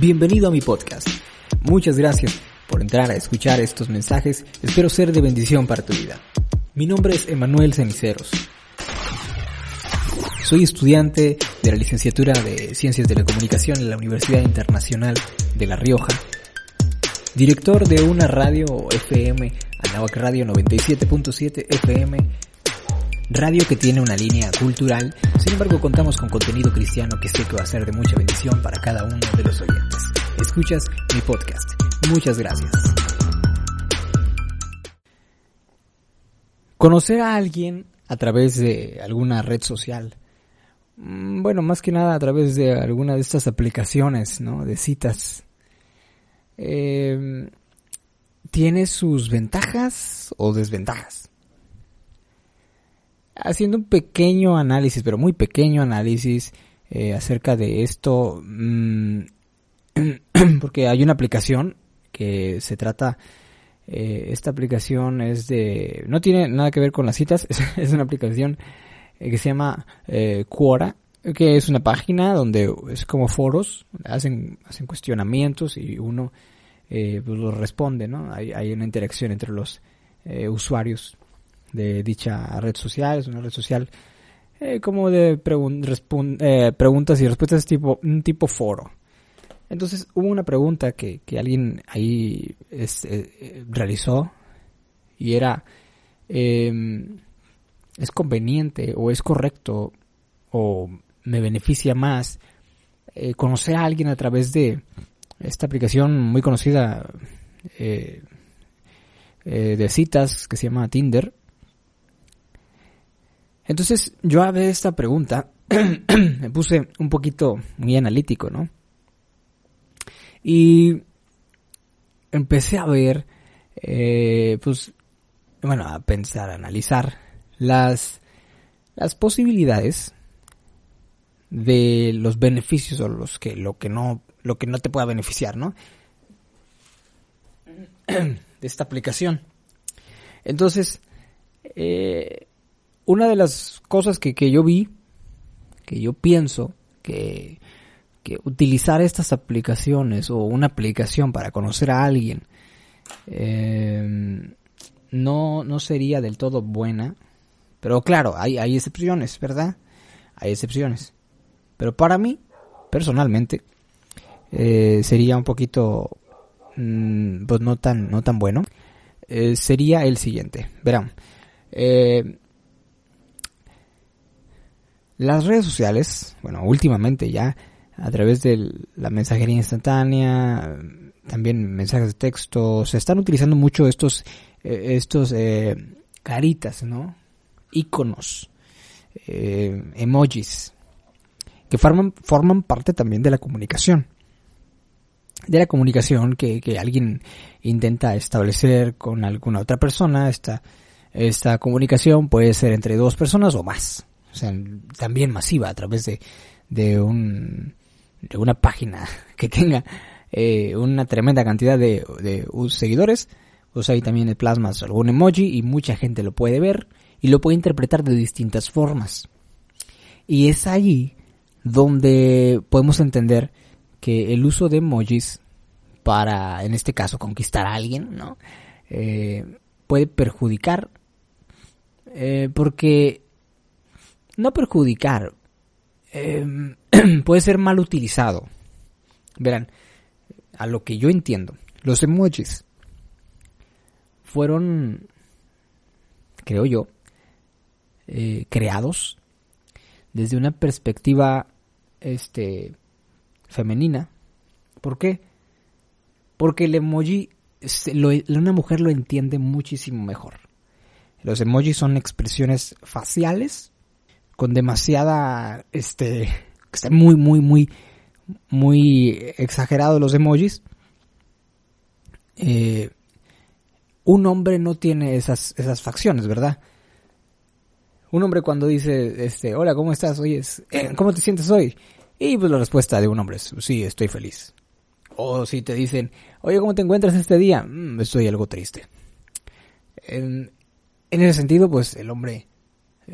Bienvenido a mi podcast. Muchas gracias por entrar a escuchar estos mensajes. Espero ser de bendición para tu vida. Mi nombre es Emanuel Ceniceros. Soy estudiante de la licenciatura de Ciencias de la Comunicación en la Universidad Internacional de La Rioja. Director de una radio FM, Anahuac Radio 97.7 FM radio que tiene una línea cultural, sin embargo contamos con contenido cristiano que sé que va a ser de mucha bendición para cada uno de los oyentes. Escuchas mi podcast. Muchas gracias. Conocer a alguien a través de alguna red social. Mm, bueno, más que nada a través de alguna de estas aplicaciones, ¿no? De citas. Eh, tiene sus ventajas o desventajas haciendo un pequeño análisis, pero muy pequeño análisis eh, acerca de esto, mm, porque hay una aplicación que se trata, eh, esta aplicación es de, no tiene nada que ver con las citas, es, una aplicación eh, que se llama Quora, que es una página donde es como foros, hacen, hacen cuestionamientos y uno pues los responde, ¿no? Hay, hay una interacción entre los usuarios de dicha red social, es una red social eh, como de eh, preguntas y respuestas tipo un tipo foro. Entonces hubo una pregunta que, que alguien ahí eh, realizó y era em, ¿es conveniente o es correcto o me beneficia más conocer a alguien a través de esta aplicación muy conocida de citas que se llama Tinder entonces yo a ver esta pregunta me puse un poquito muy analítico, ¿no? Y empecé a ver, eh, pues, bueno, a pensar, a analizar las, las posibilidades de los beneficios o los que, lo que no, lo que no te pueda beneficiar, ¿no? De esta aplicación. Entonces, eh, una de las cosas que, yo vi, que yo pienso que, que, utilizar estas aplicaciones o una aplicación para conocer a alguien eh, no, no sería del todo buena. Pero claro, hay, hay excepciones, ¿verdad? Hay excepciones. Pero para mí, personalmente, eh, sería un poquito, mm, pues no tan, no tan bueno. Eh, sería el siguiente. Verán, eh, las redes sociales, bueno, últimamente ya, a través de la mensajería instantánea, también mensajes de texto, se están utilizando mucho estos, eh, estos eh, caritas, ¿no? Iconos, eh, emojis, que forman, forman parte también de la comunicación. De la comunicación que, que alguien intenta establecer con alguna otra persona. Esta, esta comunicación puede ser entre dos personas o más también masiva a través de, de, un, de una página que tenga eh, una tremenda cantidad de, de seguidores, pues ahí también le plasmas algún emoji y mucha gente lo puede ver y lo puede interpretar de distintas formas. Y es allí donde podemos entender que el uso de emojis para, en este caso, conquistar a alguien, ¿no? Eh, puede perjudicar eh, porque no perjudicar, em, puede ser mal utilizado. Verán, a lo que yo entiendo, los emojis fueron, creo yo, eh, creados desde una perspectiva este femenina. ¿Por qué? Porque el emoji una mujer lo entiende muchísimo mejor. Los emojis son expresiones faciales con demasiada, este, está muy, muy, muy, muy exagerado los emojis. Eh, un hombre no tiene esas, esas facciones, ¿verdad? Un hombre cuando dice, este, hola, ¿cómo estás? Oye, eh, ¿cómo te sientes hoy? Y pues la respuesta de un hombre es, sí, estoy feliz. O si te dicen, oye, ¿cómo te encuentras este día? Mm, estoy algo triste. En, en ese sentido, pues el hombre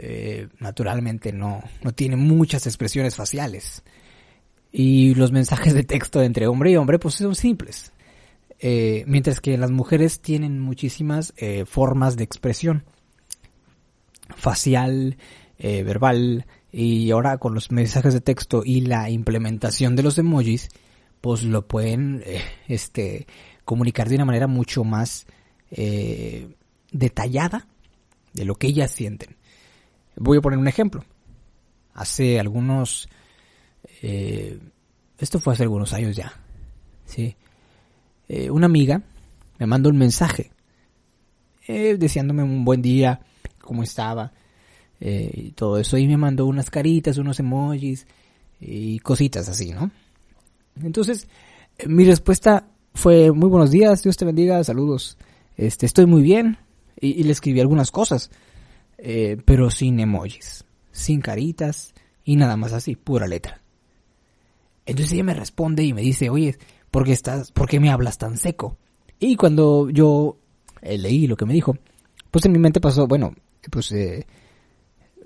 eh, naturalmente no, no tiene muchas expresiones faciales. Y los mensajes de texto entre hombre y hombre pues son simples. Eh, mientras que las mujeres tienen muchísimas eh, formas de expresión. Facial, verbal, y ahora con los mensajes de texto y la implementación de los emojis, pues lo pueden este, comunicar de una manera mucho más detallada de lo que ellas sienten. Voy a poner un ejemplo. Hace algunos... esto fue hace algunos años ya. Sí eh, una amiga me mandó un mensaje eh, deseándome un buen día, cómo estaba eh, y todo eso. Y me mandó unas caritas, unos emojis y cositas así, ¿no? Entonces, mi respuesta fue muy buenos días, Dios te bendiga, saludos. Este, estoy muy bien y, le escribí algunas cosas, pero sin emojis, sin caritas y nada más así, pura letra. Entonces ella me responde y me dice, oye, ¿por qué, estás, ¿por qué me hablas tan seco? Y cuando yo eh, leí lo que me dijo, pues en mi mente pasó, bueno, pues, eh,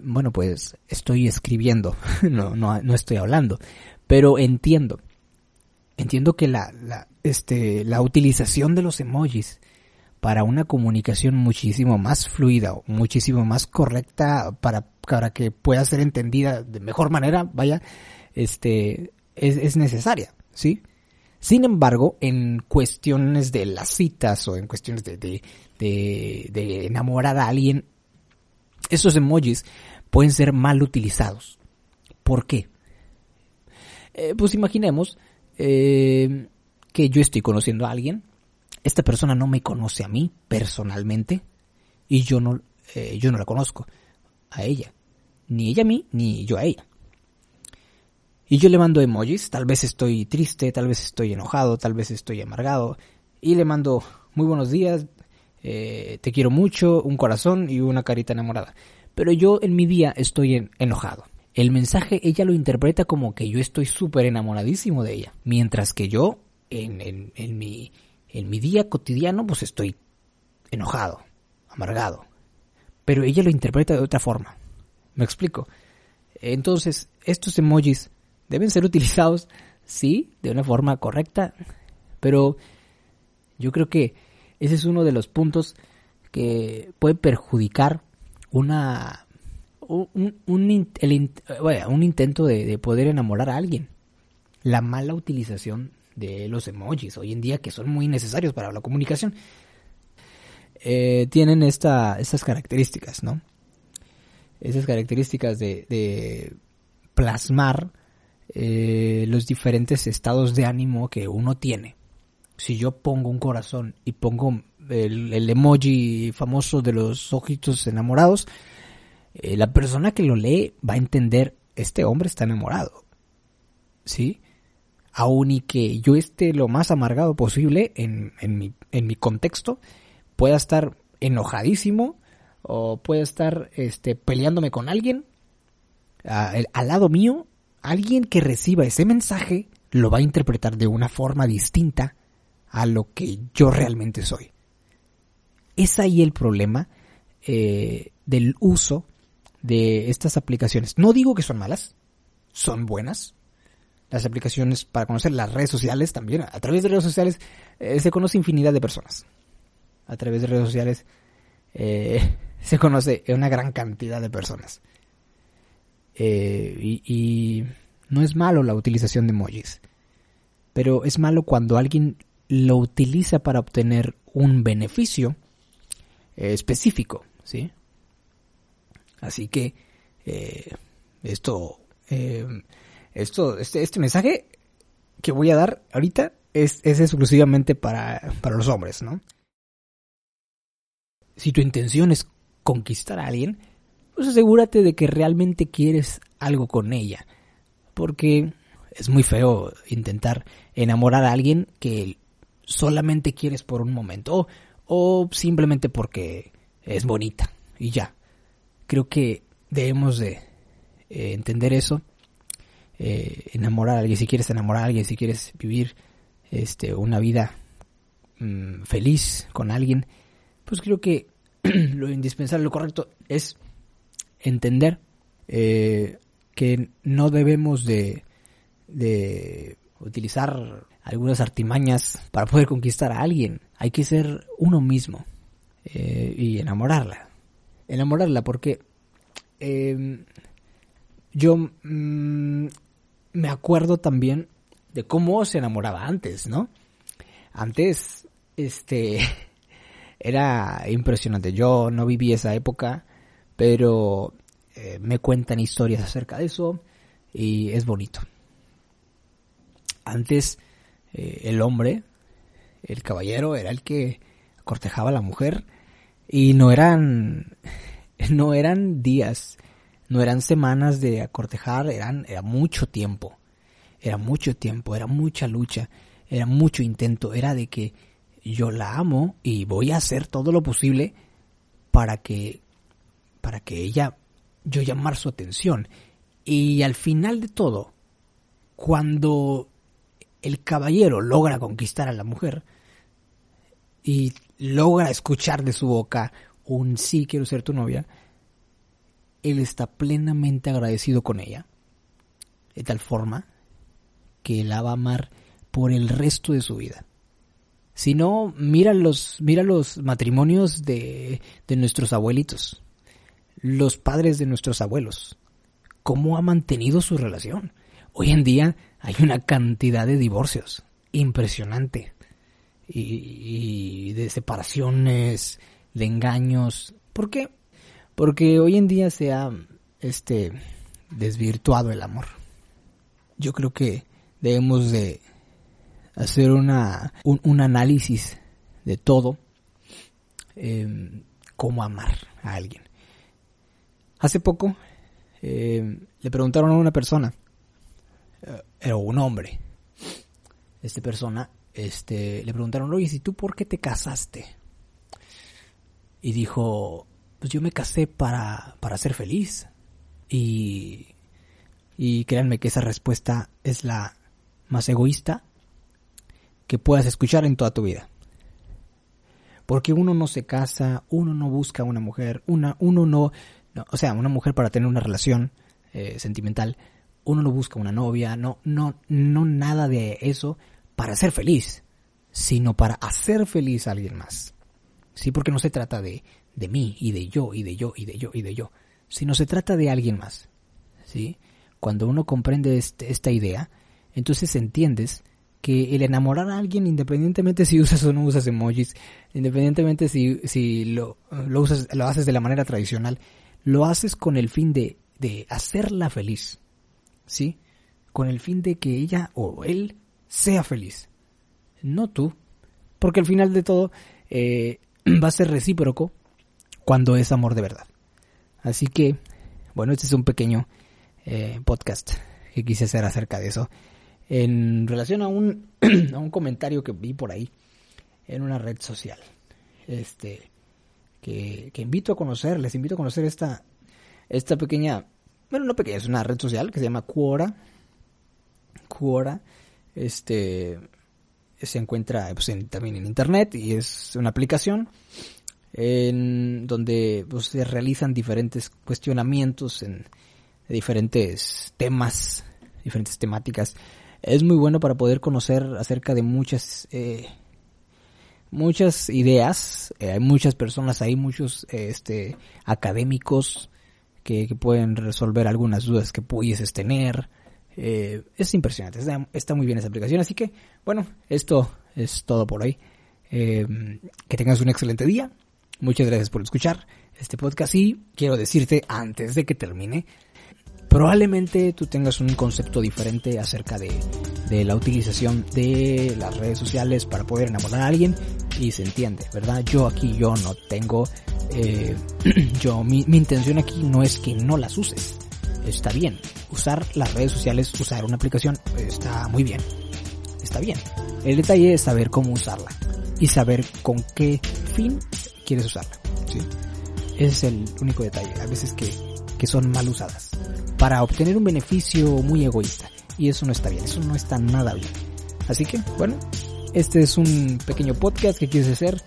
bueno, pues estoy escribiendo, no, no, no estoy hablando, pero entiendo, entiendo que la, este, la utilización de los emojis para una comunicación muchísimo más fluida, muchísimo más correcta, para, para que pueda ser entendida de mejor manera, vaya, este, es, es necesaria, ¿sí? Sin embargo, en cuestiones de las citas o en cuestiones de, de, enamorar a alguien, esos emojis pueden ser mal utilizados. ¿Por qué? Eh, pues imaginemos eh, que yo estoy conociendo a alguien, esta persona no me conoce a mí personalmente y yo no, eh, yo no la conozco a ella, ni ella a mí, ni yo a ella. Y yo le mando emojis, tal vez estoy triste, tal vez estoy enojado, tal vez estoy amargado. Y le mando muy buenos días, eh, te quiero mucho, un corazón y una carita enamorada. Pero yo en mi día estoy enojado. El mensaje ella lo interpreta como que yo estoy súper enamoradísimo de ella. Mientras que yo en, en, en, mi, en mi día cotidiano pues estoy enojado, amargado. Pero ella lo interpreta de otra forma. ¿Me explico? Entonces, estos emojis deben ser utilizados, sí, de una forma correcta, pero yo creo que ese es uno de los puntos que puede perjudicar una un, un, intento de, poder enamorar a alguien. La mala utilización de los emojis hoy en día que son muy necesarios para la comunicación eh, tienen esta, estas características, ¿no? Esas características de, plasmar eh, los diferentes estados de ánimo que uno tiene. Si yo pongo un corazón y pongo el, emoji famoso de los ojitos enamorados, eh, la persona que lo lee va a entender, este hombre está enamorado. ¿Sí? Aún y que yo esté lo más amargado posible en, en, mi, en mi contexto, pueda estar enojadísimo o pueda estar este, peleándome con alguien al lado mío alguien que reciba ese mensaje lo va a interpretar de una forma distinta a lo que yo realmente soy. Es ahí el problema eh, del uso de estas aplicaciones. No digo que son malas, son buenas. Las aplicaciones para conocer las redes sociales también. A través de redes sociales eh, se conoce infinidad de personas. A través de redes sociales eh, se conoce una gran cantidad de personas. Eh, y, no es malo la utilización de emojis, pero es malo cuando alguien lo utiliza para obtener un beneficio específico, ¿sí? Así que esto, esto, este, este mensaje que voy a dar ahorita es, es exclusivamente para, para los hombres, ¿no? Si tu intención es conquistar a alguien, pues asegúrate de que realmente quieres algo con ella. Porque es muy feo intentar enamorar a alguien que solamente quieres por un momento o, simplemente porque es bonita y ya. Creo que debemos de eh, entender eso. Eh, enamorar a alguien, si quieres enamorar a alguien, si quieres vivir este, una vida mm, feliz con alguien, pues creo que lo indispensable, lo correcto es entender eh, que no debemos de, de utilizar algunas artimañas para poder conquistar a alguien. Hay que ser uno mismo eh, y enamorarla. Enamorarla porque em, yo mm, me acuerdo también de cómo se enamoraba antes, ¿no? Antes, este, era impresionante. Yo no viví esa época, pero eh, me cuentan historias acerca de eso y es bonito. Antes eh, el hombre, el caballero, era el que cortejaba a la mujer y no eran, no eran días, no eran semanas de acortejar, eran, era mucho tiempo, era mucho tiempo, era mucha lucha, era mucho intento, era de que yo la amo y voy a hacer todo lo posible para que, para que ella, yo llamar su atención. Y al final de todo, cuando el caballero logra conquistar a la mujer y logra escuchar de su boca un sí quiero ser tu novia, él está plenamente agradecido con ella, de tal forma que la va a amar por el resto de su vida. Si no, mira los, mira los matrimonios de, de nuestros abuelitos, los padres de nuestros abuelos, cómo ha mantenido su relación. Hoy en día hay una cantidad de divorcios impresionante y, de separaciones, de engaños. ¿Por qué? Porque hoy en día se ha este desvirtuado el amor. Yo creo que debemos de hacer una, un, análisis de todo, eh, cómo amar a alguien. Hace poco eh, le preguntaron a una persona, eh, era un hombre, esta persona, este, le preguntaron, oye, ¿y tú por qué te casaste? Y dijo, pues yo me casé para, para ser feliz. Y, y créanme que esa respuesta es la más egoísta que puedas escuchar en toda tu vida. Porque uno no se casa, uno no busca una mujer, una, uno no, o sea, una mujer para tener una relación eh, sentimental, uno no busca una novia, no, no, no nada de eso para ser feliz, sino para hacer feliz a alguien más. Sí, porque no se trata de, de mí y de yo y de yo y de yo y de yo, sino se trata de alguien más. ¿Sí? Cuando uno comprende este, esta idea, entonces entiendes que el enamorar a alguien, independientemente si usas o no usas emojis, independientemente si, si lo, lo, usas, lo haces de la manera tradicional, lo haces con el fin de, de hacerla feliz. ¿Sí? Con el fin de que ella o él sea feliz. No tú. Porque al final de todo eh, va a ser recíproco cuando es amor de verdad. Así que, bueno, este es un pequeño eh, podcast que quise hacer acerca de eso en relación a un, a un comentario que vi por ahí en una red social. Este, que, que, invito a conocer, les invito a conocer esta, esta pequeña, bueno, no pequeña, es una red social que se llama Quora. Quora, este, se encuentra pues, también en internet y es una aplicación en donde pues, se realizan diferentes cuestionamientos en diferentes temas, diferentes temáticas. Es muy bueno para poder conocer acerca de muchas eh, muchas ideas. Eh, hay muchas personas ahí muchos este académicos que, pueden resolver algunas dudas que pudieses tener. Eh, es impresionante está, muy bien esa aplicación. Así que bueno esto es todo por hoy. Que tengas un excelente día muchas gracias por escuchar este podcast y quiero decirte antes de que termine probablemente tú tengas un concepto diferente acerca de, la utilización de las redes sociales para poder enamorar a alguien y se entiende, ¿verdad? Yo aquí yo no tengo, eh, yo mi, mi intención aquí no es que no las uses, está bien, usar las redes sociales, usar una aplicación está muy bien, está bien. El detalle es saber cómo usarla y saber con qué fin quieres usarla. ¿sí? Ese es el único detalle. A veces que, que son mal usadas para obtener un beneficio muy egoísta. Y eso no está bien, eso no está nada bien. Así que, bueno, este es un pequeño podcast que quieres hacer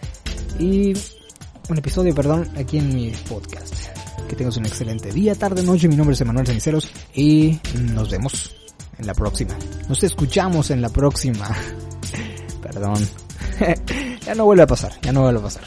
y un episodio, perdón, aquí en mi podcast. Que tengas un excelente día, tarde, noche. Mi nombre es Emanuel Ceniceros y nos vemos. en la próxima. Nos escuchamos en la próxima. Perdón. ya no vuelve a pasar, ya no vuelve a pasar.